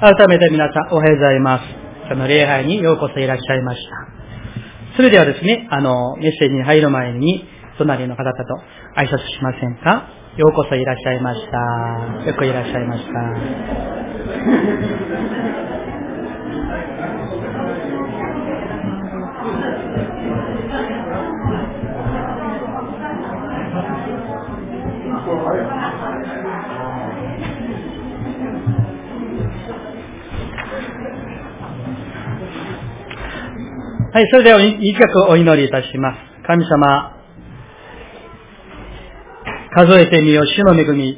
改めて皆さんおはようございます。その礼拝にようこそいらっしゃいました。それではですね、あの、メッセージに入る前に、隣の方と挨拶しませんか？ようこそいらっしゃいました。よくいらっしゃいました。はい、それでは一曲お祈りいたします。神様、数えてみよう、主の恵み。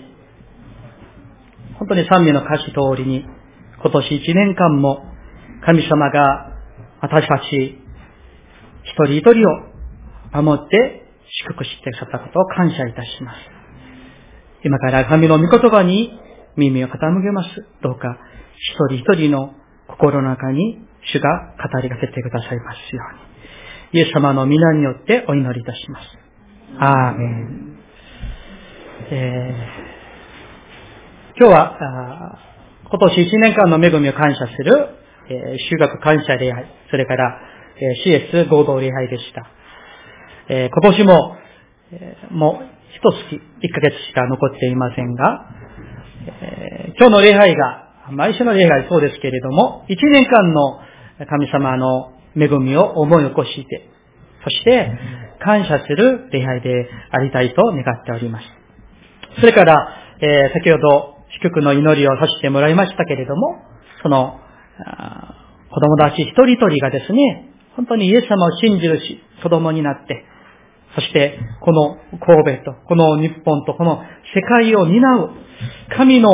本当に賛美の歌詞通りに、今年一年間も神様が私たち一人一人を守って祝福してくださったことを感謝いたします。今から神の御言葉に耳を傾けます。どうか一人一人の心の中に主が語りかけてくださいますように。イエス様の皆によってお祈りいたします。アーメン。えー、今日は、今年1年間の恵みを感謝する、えー、修学感謝礼拝、それから、えー、CS 合同礼拝でした。えー、今年も、えー、もう一月、1ヶ月しか残っていませんが、えー、今日の礼拝が、毎週の礼拝そうですけれども、1年間の神様の恵みを思い起こして、そして感謝する礼拝でありたいと願っております。それから、えー、先ほど祝福の祈りをさせてもらいましたけれども、その、子供たち一人一人がですね、本当にイエス様を信じるし、子供になって、そして、この神戸と、この日本と、この世界を担う、神の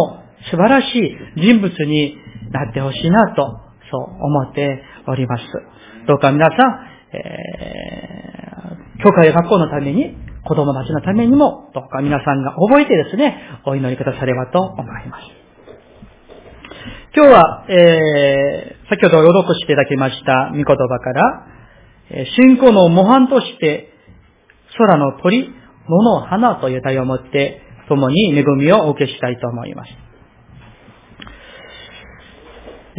素晴らしい人物になってほしいなとそう思っております。どうか皆さん、えー、教会や学校のために、子供たちのためにも、どうか皆さんが覚えてですね、お祈りくださればと思います。今日は、えー、先ほど朗読していただきました御言葉から、信仰の模範として、空の鳥、野の花という題を持って、共に恵みをお受けしたいと思います。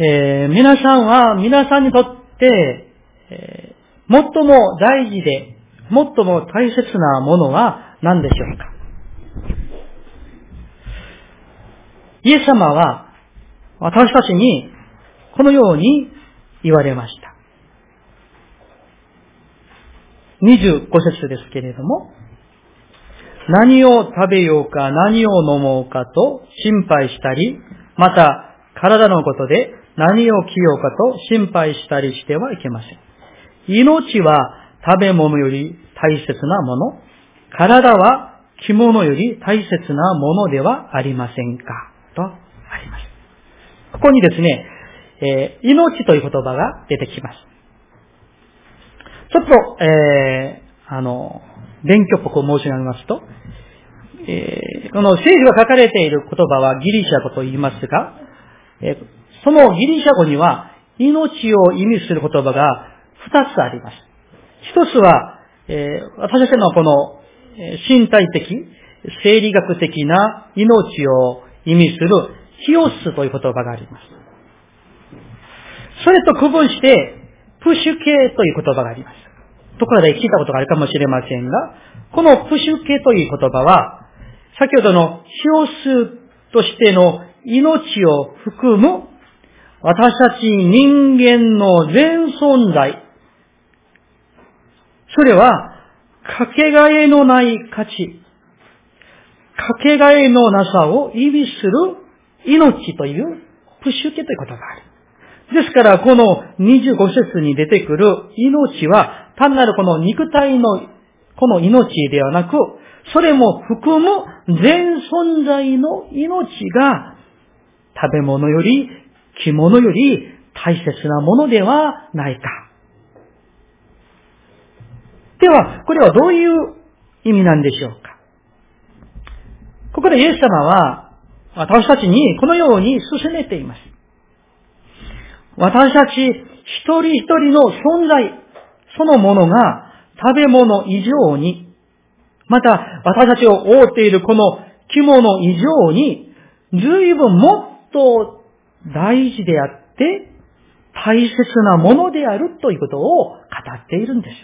えー、皆さんは、皆さんにとって、えー、最も大事で、最も大切なものは何でしょうか？イエス様は、私たちに、このように言われました。25節ですけれども、何を食べようか何を飲もうかと心配したり、また体のことで何を着ようかと心配したりしてはいけません。命は食べ物より大切なもの、体は着物より大切なものではありませんか？とあります。ここにですね、えー、命という言葉が出てきます。ちょっと、えー、あの、勉強っぽく申し上げますと、えー、この聖書が書かれている言葉はギリシャ語と言いますが、えー、そのギリシャ語には、命を意味する言葉が二つあります。一つは、えー、私たちのこの、身体的、生理学的な命を意味するヒオスという言葉があります。それと区分して、プシュ系という言葉があります。ところで聞いたことがあるかもしれませんが、このプシュ系という言葉は、先ほどのヒオスとしての命を含む私たち人間の全存在。それは、かけがえのない価値、かけがえのなさを意味する命というプッシュケということがある。ですから、この25節に出てくる命は、単なるこの肉体のこの命ではなく、それも含む全存在の命が食べ物より着物より大切なものではないか。では、これはどういう意味なんでしょうかここでイエス様は、私たちにこのように進めています。私たち一人一人の存在、そのものが食べ物以上に、また私たちを覆っているこの着物以上に、随分もっと大事であって、大切なものであるということを語っているんです。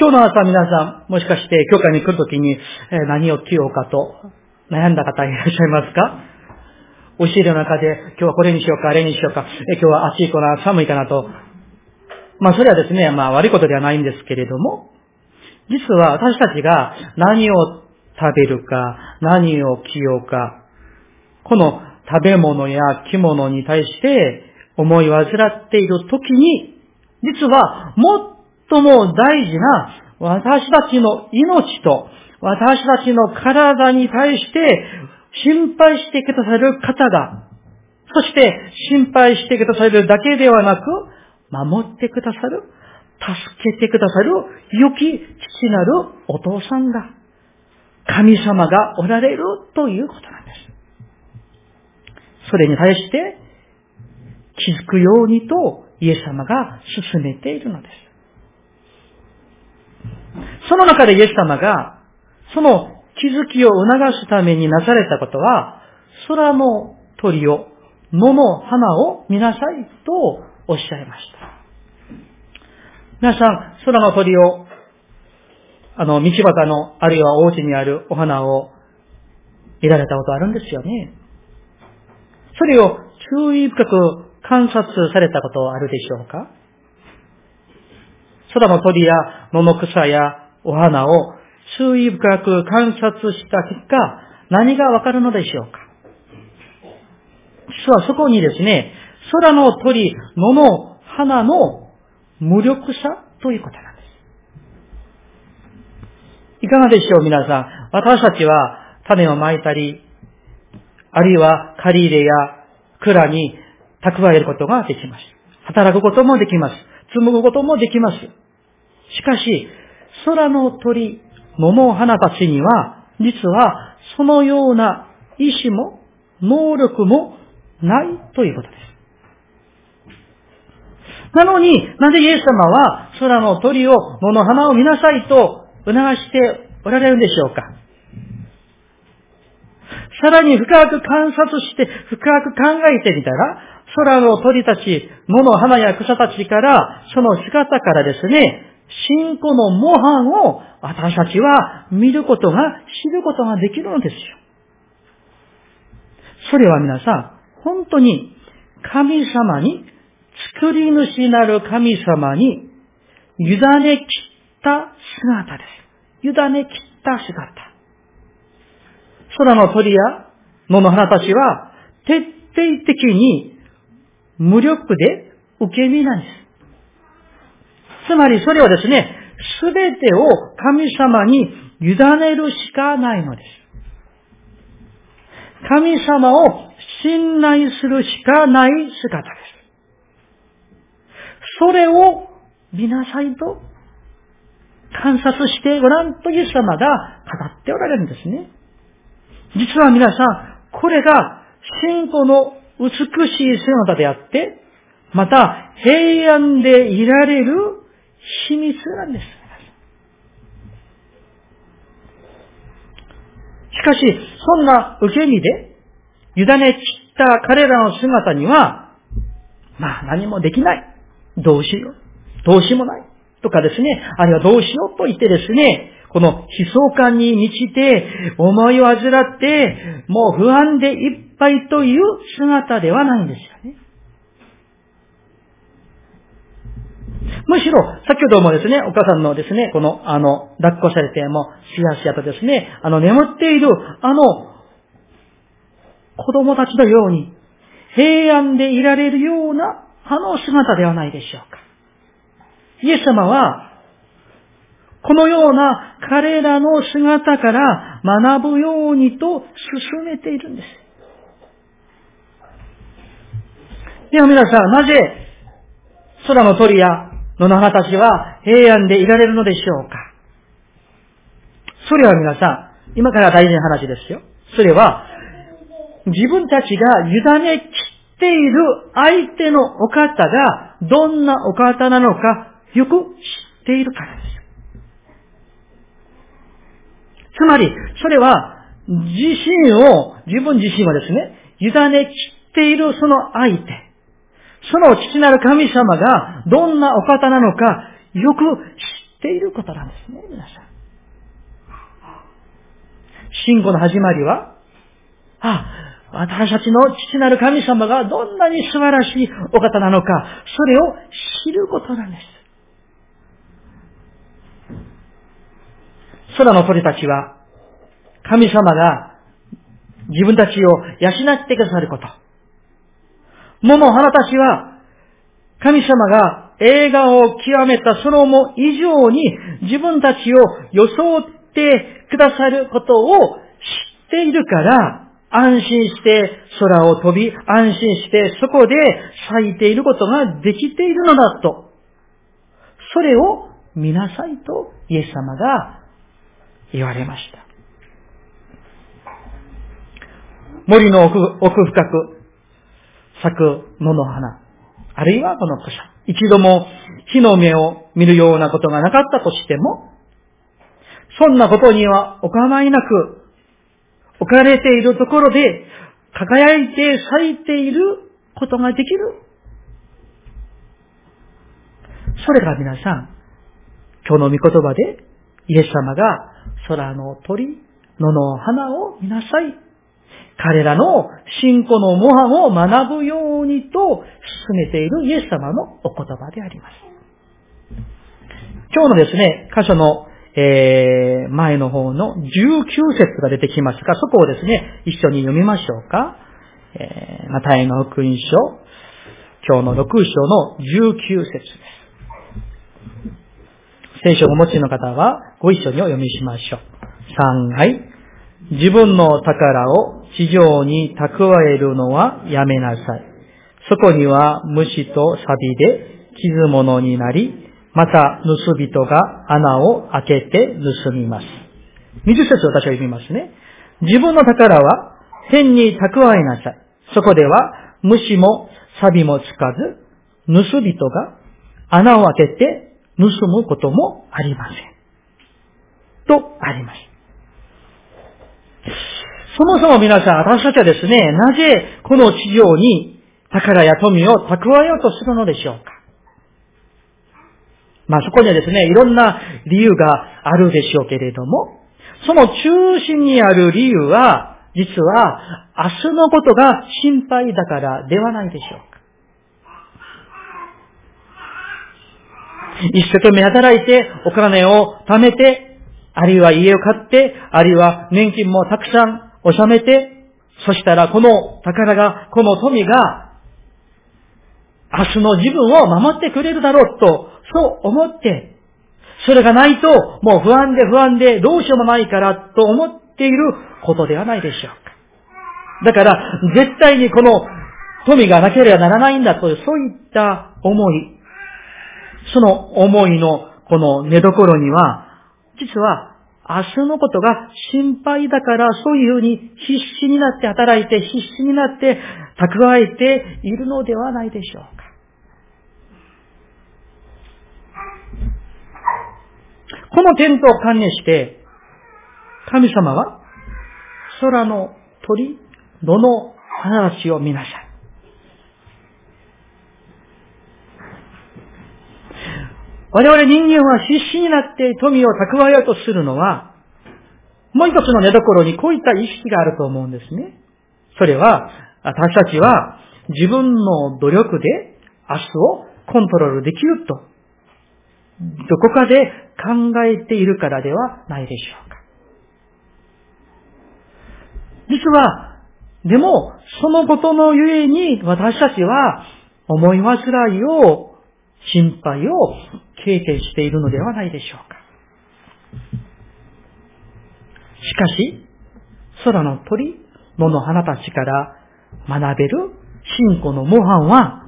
今日の朝皆さん、もしかして教会に来るときに、え何を着ようかと悩んだ方いらっしゃいますか？教える中で、今日はこれにしようか、あれにしようか、え今日は暑いかな、寒いかなと。まあそれはですね、まあ悪いことではないんですけれども、実は私たちが何を食べるか、何を着ようか、この食べ物や着物に対して思い煩っている時に、実は最も大事な私たちの命と私たちの体に対して心配してくださる方が、そして心配してくださるだけではなく、守ってくださる、助けてくださる良き父なるお父さんが、神様がおられるということなんです。それに対して気づくようにとイエス様が進めているのです。その中でイエス様が、その気づきを促すためになされたことは、空の鳥を、野の花を見なさいとおっしゃいました。皆さん、空の鳥を、あの、道端の、あるいはお家にあるお花を見られたことあるんですよね。それを注意深く観察されたことあるでしょうか？空の鳥や野の草やお花を注意深く観察した結果、何がわかるのでしょうか？実はそこにですね、空の鳥、野の花の無力さということなんで。いかがでしょう皆さん。私たちは種をまいたり、あるいは借り入れや蔵に蓄えることができます。働くこともできます。紡ぐこともできます。しかし、空の鳥、桃花たちには、実はそのような意志も能力もないということです。なのに、なぜイエス様は空の鳥を、桃花を見なさいと促しておられるんでしょうかさらに深く観察して、深く考えてみたら、空の鳥たち、野の花や草たちから、その姿からですね、信仰の模範を私たちは見ることが、知ることができるのですよ。それは皆さん、本当に神様に、作り主なる神様に、委ね切った姿です。委ね切った姿。空の鳥や野の花たちは徹底的に無力で受け身なんです。つまりそれはですね、すべてを神様に委ねるしかないのです。神様を信頼するしかない姿です。それを見なさいと観察してごらんとイエス様が語っておられるんですね。実は皆さん、これが信仰の美しい姿であって、また平安でいられる秘密なんです。しかし、そんな受け身で、委ね散った彼らの姿には、まあ何もできない。どうしよう。どうしようもない。とかですね、あるいはどうしようと言ってですね、この悲壮感に満ちて、思いを患って、もう不安でいっぱいという姿ではないんですよね。むしろ、先ほどもですね、お母さんのですね、この、あの、抱っこされても、しやしやとですね、あの、眠っている、あの、子供たちのように、平安でいられるような、あの姿ではないでしょうか。イエス様は、このような彼らの姿から学ぶようにと進めているんです。では皆さん、なぜ空の鳥や野の花たちは平安でいられるのでしょうか？それは皆さん、今から大事な話ですよ。それは、自分たちが委ね切っている相手のお方がどんなお方なのかよく知っているからです。つまり、それは自身を、自分自身はですね、委ねきっているその相手、その父なる神様がどんなお方なのか、よく知っていることなんですね、皆さん。信仰の始まりは、あ、私たちの父なる神様がどんなに素晴らしいお方なのか、それを知ることなんです。空の鳥たちは、神様が自分たちを養ってくださること。桃の花たちは、神様が映画を極めたそのも以上に自分たちを装ってくださることを知っているから、安心して空を飛び、安心してそこで咲いていることができているのだと。それを見なさいとイエス様が言われました。森の奥奥深く咲く野の花、あるいはこの草。一度も火の目を見るようなことがなかったとしても、そんなことにはお構いなく、置かれているところで輝いて咲いていることができる。それが皆さん、今日の御言葉でイエス様が空の鳥、野の花を見なさい。彼らの信仰の模範を学ぶようにと進めているイエス様のお言葉であります。今日のですね、箇所の、えー、前の方の19節が出てきますが、そこをですね、一緒に読みましょうか。えー、マタイの福音書、今日の6章の19節です。聖書をお持ちの方は、ご一緒にお読みしましょう。3、はい。自分の宝を地上に蓄えるのはやめなさい。そこには虫と錆で傷物になり、また盗人が穴を開けて盗みます。20節私は読みますね。自分の宝は天に蓄えなさい。そこでは虫も錆もつかず、盗人が穴を開けて盗むこともありません。とあります。そもそも皆さん、私たちはですね、なぜこの地上に宝や富を蓄えようとするのでしょうかまあそこにはですね、いろんな理由があるでしょうけれども、その中心にある理由は、実は明日のことが心配だからではないでしょうか。一生懸命働いて、お金を貯めて、あるいは家を買って、あるいは年金もたくさん納めて、そしたらこの宝が、この富が、明日の自分を守ってくれるだろうと、そう思って、それがないと、もう不安で不安でどうしようもないからと思っていることではないでしょうか。だから、絶対にこの富がなければならないんだという、そういった思い、その思いのこの寝所には、実は明日のことが心配だからそういうふうに必死になって働いて必死になって蓄えているのではないでしょうか。この点と関連して、神様は空の鳥、野の花たちを見なさい。我々人間は必死になって富を蓄えようとするのは、もう一つの寝所にこういった意識があると思うんですね。それは、私たちは自分の努力で明日をコントロールできると、どこかで考えているからではないでしょうか。実は、でも、そのことのゆえに私たちは思い煩いを心配を経験しているのではないでしょうか。しかし、空の鳥、野の花たちから学べる信仰の模範は、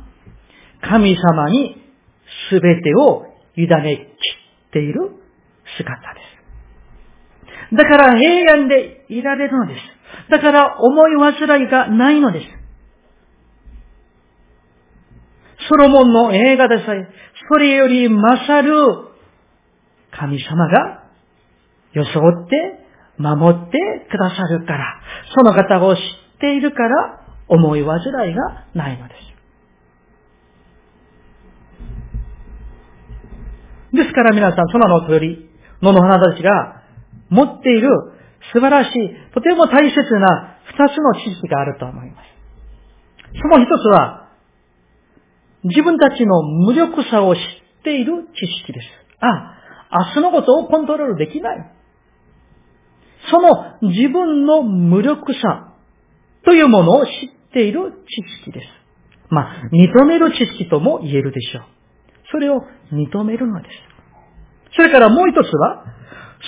神様に全てを委ねきっている姿です。だから平安でいられるのです。だから思い煩いがないのです。ソロモンの映画でさえ、それより勝る神様が装って守ってくださるから、その方を知っているから、思い煩いがないのです。ですから皆さん、そのの通り、野の花たちが持っている素晴らしい、とても大切な二つの知識があると思います。その一つは、自分たちの無力さを知っている知識です。あ、明日のことをコントロールできない。その自分の無力さというものを知っている知識です。まあ、認める知識とも言えるでしょう。それを認めるのです。それからもう一つは、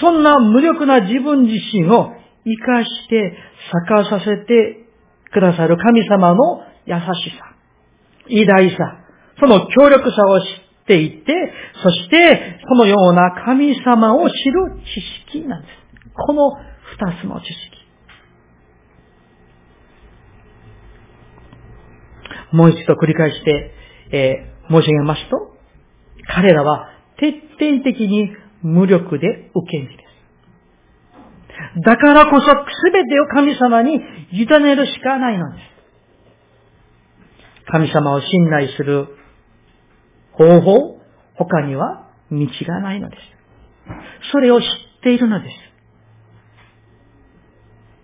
そんな無力な自分自身を生かして咲かさせてくださる神様の優しさ、偉大さ、その強力さを知っていて、そしてそのような神様を知る知識なんです。この二つの知識。もう一度繰り返して、えー、申し上げますと、彼らは徹底的に無力で受け身です。だからこそ全てを神様に委ねるしかないのです。神様を信頼する方法、他には道がないのです。それを知っているのです。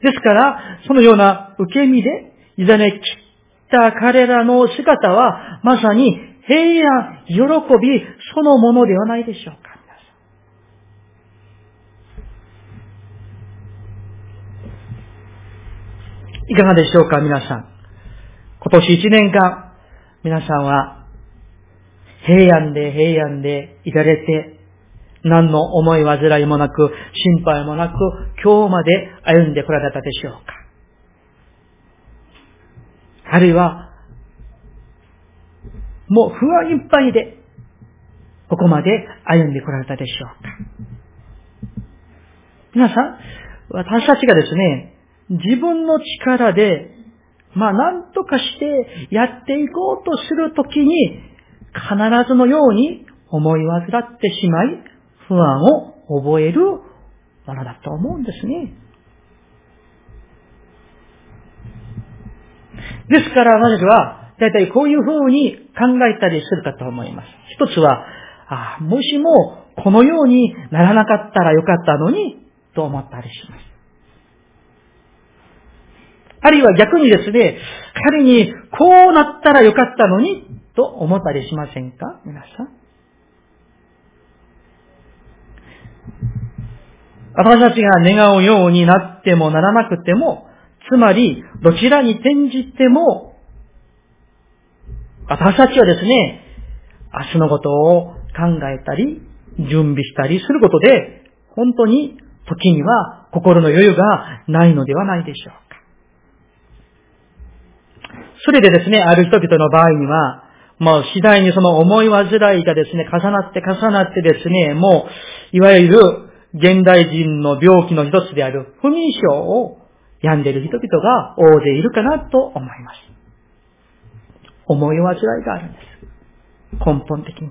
ですから、そのような受け身で委ね切った彼らの姿は、まさに平安、喜び、そのものではないでしょうか。いかがでしょうか、皆さん。今年一年間、皆さんは、平安で平安でいられて、何の思い煩いもなく、心配もなく、今日まで歩んでこられたでしょうか。あるいは、もう不安いっぱいで、ここまで歩んでこられたでしょうか。皆さん、私たちがですね、自分の力で、まあ何とかしてやっていこうとするときに、必ずのように思い煩ってしまい、不安を覚えるものだと思うんですね。ですから私は、だいたいこういう風に考えたりするかと思います。一つは、あもしもこのようにならなかったらよかったのに、と思ったりします。あるいは逆にですね、仮にこうなったらよかったのに、と思ったりしませんか？皆さん。私たちが願うようになってもならなくても、つまり、どちらに転じても、私たちはですね、明日のことを考えたり、準備したりすることで、本当に時には心の余裕がないのではないでしょうか。それでですね、ある人々の場合には、もう次第にその思い煩いがですね、重なって重なってですね、もう、いわゆる現代人の病気の一つである不眠症を病んでいる人々が大勢いるかなと思います。思い煩いがあるんです。根本的に。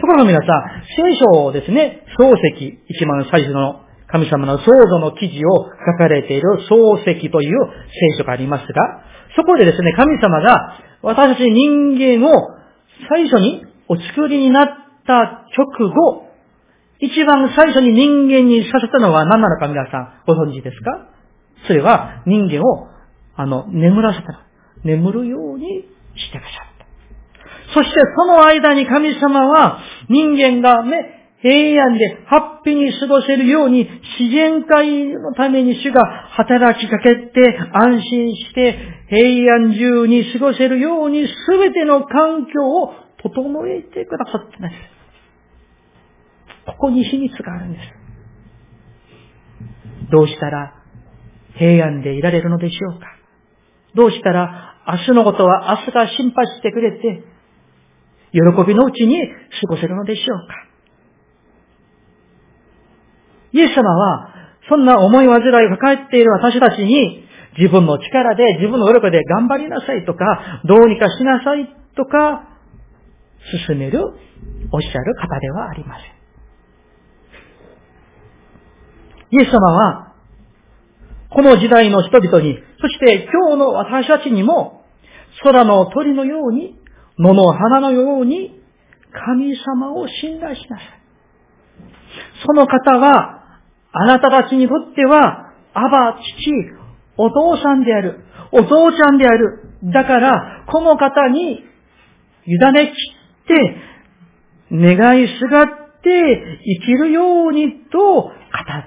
ところが皆さん、聖書をですね、漱石、一番最初の神様の創造の記事を書かれている漱石という聖書がありますが、そこでですね、神様が私たち人間を最初にお作りになった直後、一番最初に人間にさせたのは何なのか皆さんご存知ですか？それは人間を、あの、眠らせた。眠るようにしてくださった。そしてその間に神様は人間がね、平安でハッピーに過ごせるように自然界のために主が働きかけて安心して平安中に過ごせるように全ての環境を整えてくださっています。ここに秘密があるんです。どうしたら平安でいられるのでしょうかどうしたら明日のことは明日が心配してくれて喜びのうちに過ごせるのでしょうかイエス様は、そんな思い煩いを抱えている私たちに、自分の力で、自分の努力で頑張りなさいとか、どうにかしなさいとか、進める、おっしゃる方ではありません。イエス様は、この時代の人々に、そして今日の私たちにも、空の鳥のように、野の花のように、神様を信頼しなさい。その方は、あなたたちにとっては、アバ、父、お父さんである、お父ちゃんである。だから、この方に、委ねきって、願いすがって生きるようにと語っ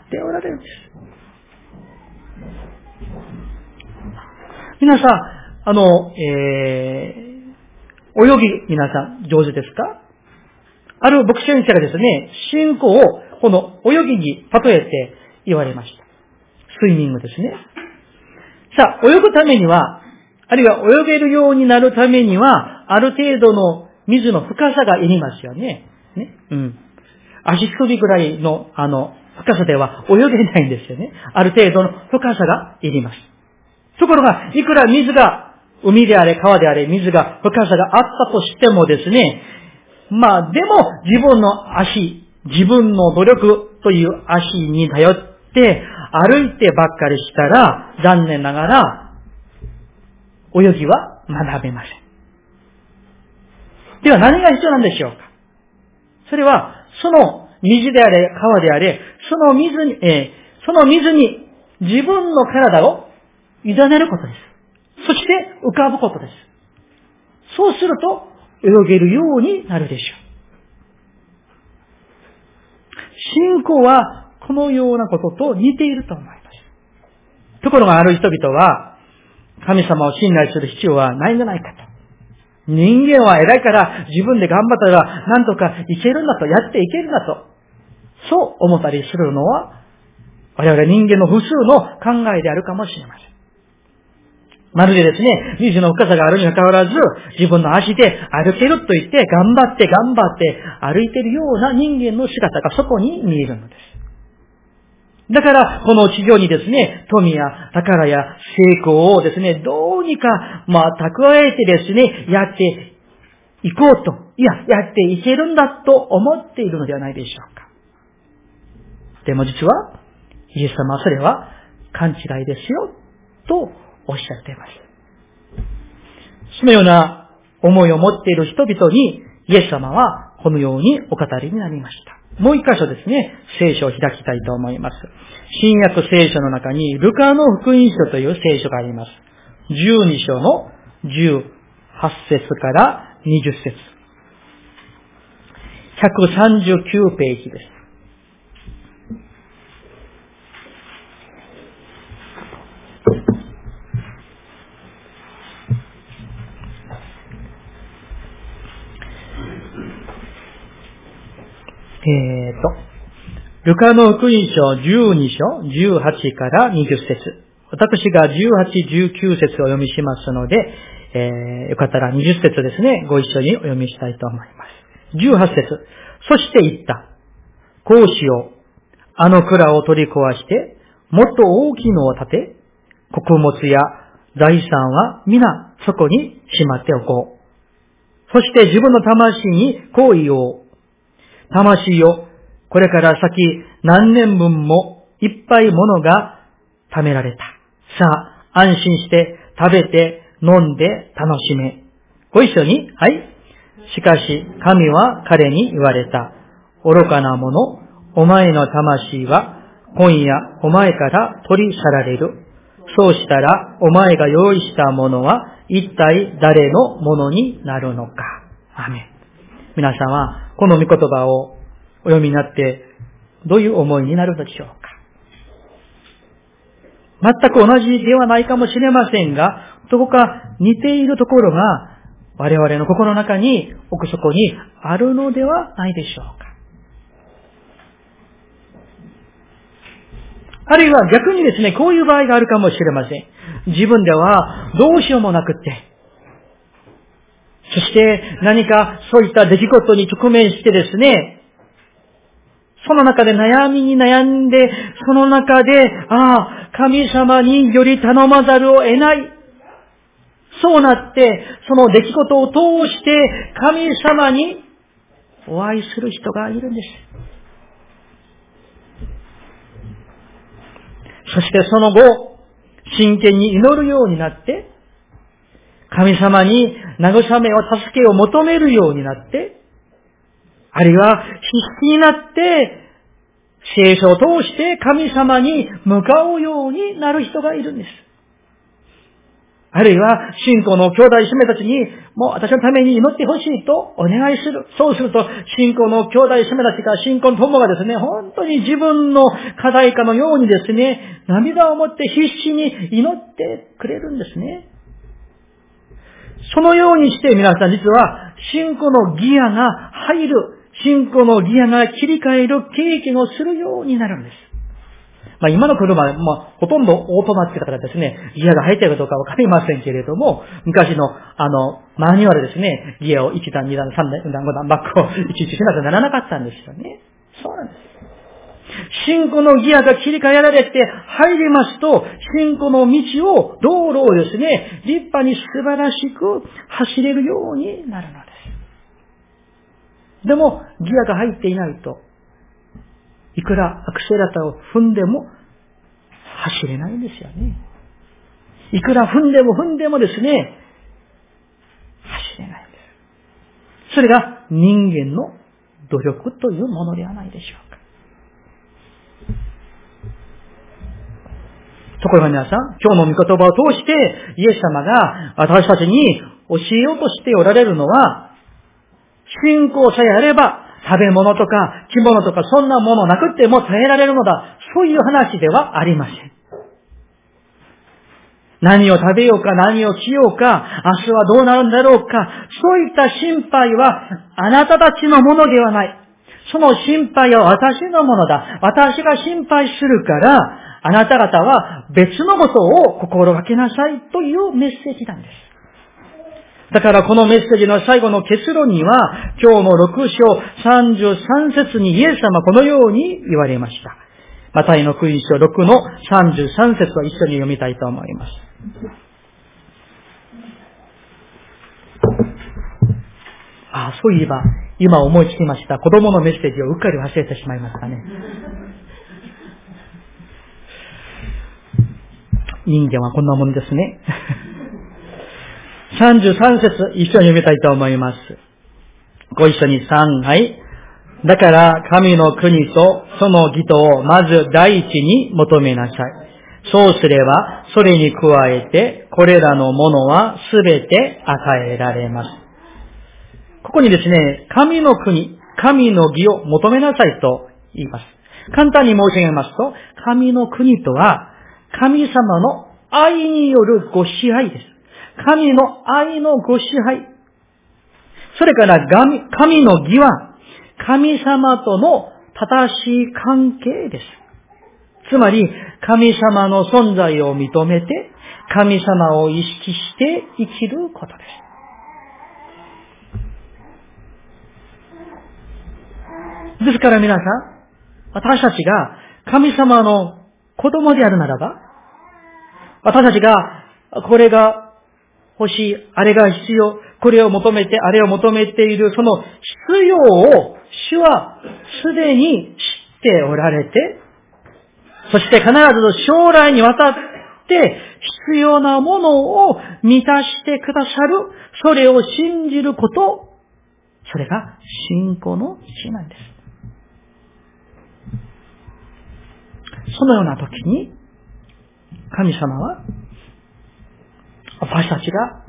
ておられるんです。皆さん、あの、えー、泳ぎ、皆さん、上手ですか？ある牧師先生がですね、信仰をこの泳ぎに例えて言われました。スイミングですね。さあ、泳ぐためには、あるいは泳げるようになるためには、ある程度の水の深さがいりますよね。ね。うん。足首ぐらいの、あの、深さでは泳げないんですよね。ある程度の深さがいります。ところが、いくら水が、海であれ、川であれ、水が、深さがあったとしてもですね、まあ、でも、自分の足、自分の努力という足に頼って、歩いてばっかりしたら、残念ながら、泳ぎは学べません。では何が必要なんでしょうか？それは、その水であれ、川であれ、その水に、えー、その水に自分の体を委ねることです。そして浮かぶことです。そうすると、泳げるようになるでしょう。信仰はこのようなことと似ていると思います。ところがある人々は、神様を信頼する必要はないんじゃないかと。人間は偉いから自分で頑張ったらなんとかいけるんだと、やっていけるんだと。そう思ったりするのは、我々人間の普通の考えであるかもしれません。まるでですね、水の深さがあるにもかかわらず、自分の足で歩けると言って、頑張って頑張って歩いてるような人間の姿がそこに見えるのです。だから、この地上にですね、富や宝や成功をですね、どうにか、まあ、蓄えてですね、やっていこうと、いや、やっていけるんだと思っているのではないでしょうか。でも実は、イエス様はそれは勘違いですよ、とおっしゃっています。そのような思いを持っている人々に、イエス様はこのようにお語りになりました。もう一箇所ですね、聖書を開きたいと思います。新約聖書の中に、ルカの福音書という聖書があります。12章の18節から20節139ページです。えーと、ルカの福音書12章18から20節私が18、19節をお読みしますので、えー、よかったら20節ですね、ご一緒にお読みしたいと思います。18節そして言った。こうしよう。あの蔵を取り壊して、もっと大きいのを建て、穀物や財産は皆そこにしまっておこう。そして自分の魂にこう言おう。魂よ、これから先何年分もいっぱいものが貯められた。さあ、安心して食べて飲んで楽しめ。ご一緒に、はい。しかし、神は彼に言われた。愚かな者、お前の魂は今夜お前から取り去られる。そうしたら、お前が用意したものは一体誰のものになるのか。アメン。皆さんはこの御言葉をお読みになって、どういう思いになるのでしょうか。全く同じではないかもしれませんが、どこか似ているところが、我々の心の中に、奥底にあるのではないでしょうか。あるいは逆にですね、こういう場合があるかもしれません。自分ではどうしようもなくって、そして何かそういった出来事に直面してですね、その中で悩みに悩んで、その中で、ああ、神様により頼まざるを得ない。そうなって、その出来事を通して神様にお会いする人がいるんです。そしてその後、真剣に祈るようになって、神様に慰めを、助けを求めるようになって、あるいは必死になって、聖書を通して神様に向かうようになる人がいるんです。あるいは、信仰の兄弟姉妹たちに、もう私のために祈ってほしいとお願いする。そうすると、信仰の兄弟姉妹たちが、信仰の友がですね、本当に自分の課題かのようにですね、涙を持って必死に祈ってくれるんですね。そのようにして皆さん実は、信仰のギアが入る、信仰のギアが切り替える経験をするようになるんです。まあ今の車、まあほとんどオートマチックだからですね、ギアが入っているかどうかわかりませんけれども、昔のあの、マニュアルですね、ギアを1段、2段、3段、4段5段、バックをいちいちしなきゃならなかったんですよね。そうなんです。信仰のギアが切り替えられて入りますと、信仰の道を、道路をですね、立派に素晴らしく走れるようになるのです。でも、ギアが入っていないと、いくらアクセラタを踏んでも走れないんですよね。いくら踏んでも踏んでもですね、走れないんです。それが人間の努力というものではないでしょうところが皆さん、今日の御言葉を通して、イエス様が私たちに教えようとしておられるのは、信仰さえあれば、食べ物とか着物とかそんなものなくっても耐えられるのだ。そういう話ではありません。何を食べようか、何を着ようか、明日はどうなるんだろうか、そういった心配はあなたたちのものではない。その心配は私のものだ。私が心配するから、あなた方は別のことを心がけなさいというメッセージなんです。だからこのメッセージの最後の結論には、今日の6章33節にイエス様このように言われました。マタイの福音書6の33節を一緒に読みたいと思います。ああ、そういえば、今思いつきました。子供のメッセージをうっかり忘れてしまいましたね。人間はこんなもんですね。33節一緒に読みたいと思います。ご一緒に3、はい。だから神の国とその義とをまず第一に求めなさい。そうすれば、それに加えて、これらのものはすべて与えられます。ここにですね、神の国、神の義を求めなさいと言います。簡単に申し上げますと、神の国とは、神様の愛によるご支配です。神の愛のご支配。それから神の義は、神様との正しい関係です。つまり、神様の存在を認めて、神様を意識して生きることです。ですから皆さん、私たちが神様の子供であるならば、私たちがこれが欲しい、あれが必要、これを求めて、あれを求めている、その必要を主はすでに知っておられて、そして必ず将来にわたって必要なものを満たしてくださる、それを信じること、それが信仰の道なんです。そのような時に、神様は私たちが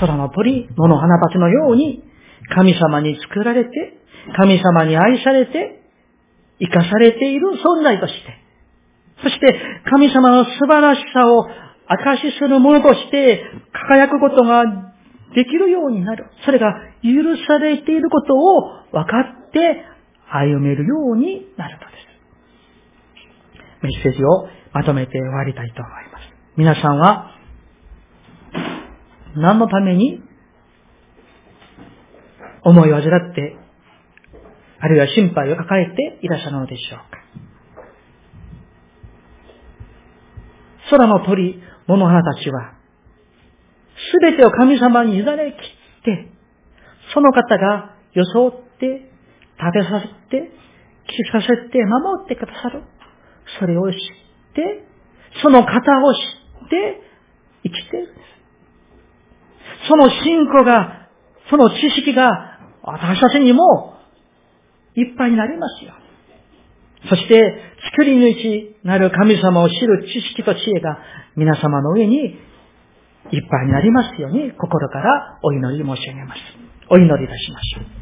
空の鳥、野の花鉢のように神様に作られて、神様に愛されて、生かされている存在として、そして神様の素晴らしさを証しするものとして輝くことができるようになる。それが許されていることを分かって歩めるようになるのです。メッセージをまとめて終わりたいと思います。皆さんは何のために思いを患って、あるいは心配を抱えていらっしゃるのでしょうか。空の鳥、物花たちは、すべてを神様に委ね切って、その方が装って、食べさせて、着させて、守ってくださる。それを知って、その方を知って生きているんです。その信仰が、その知識が私たちにもいっぱいになりますよ。そして、作り主なる神様を知る知識と知恵が皆様の上にいっぱいになりますように心からお祈り申し上げます。お祈りいたしましょう。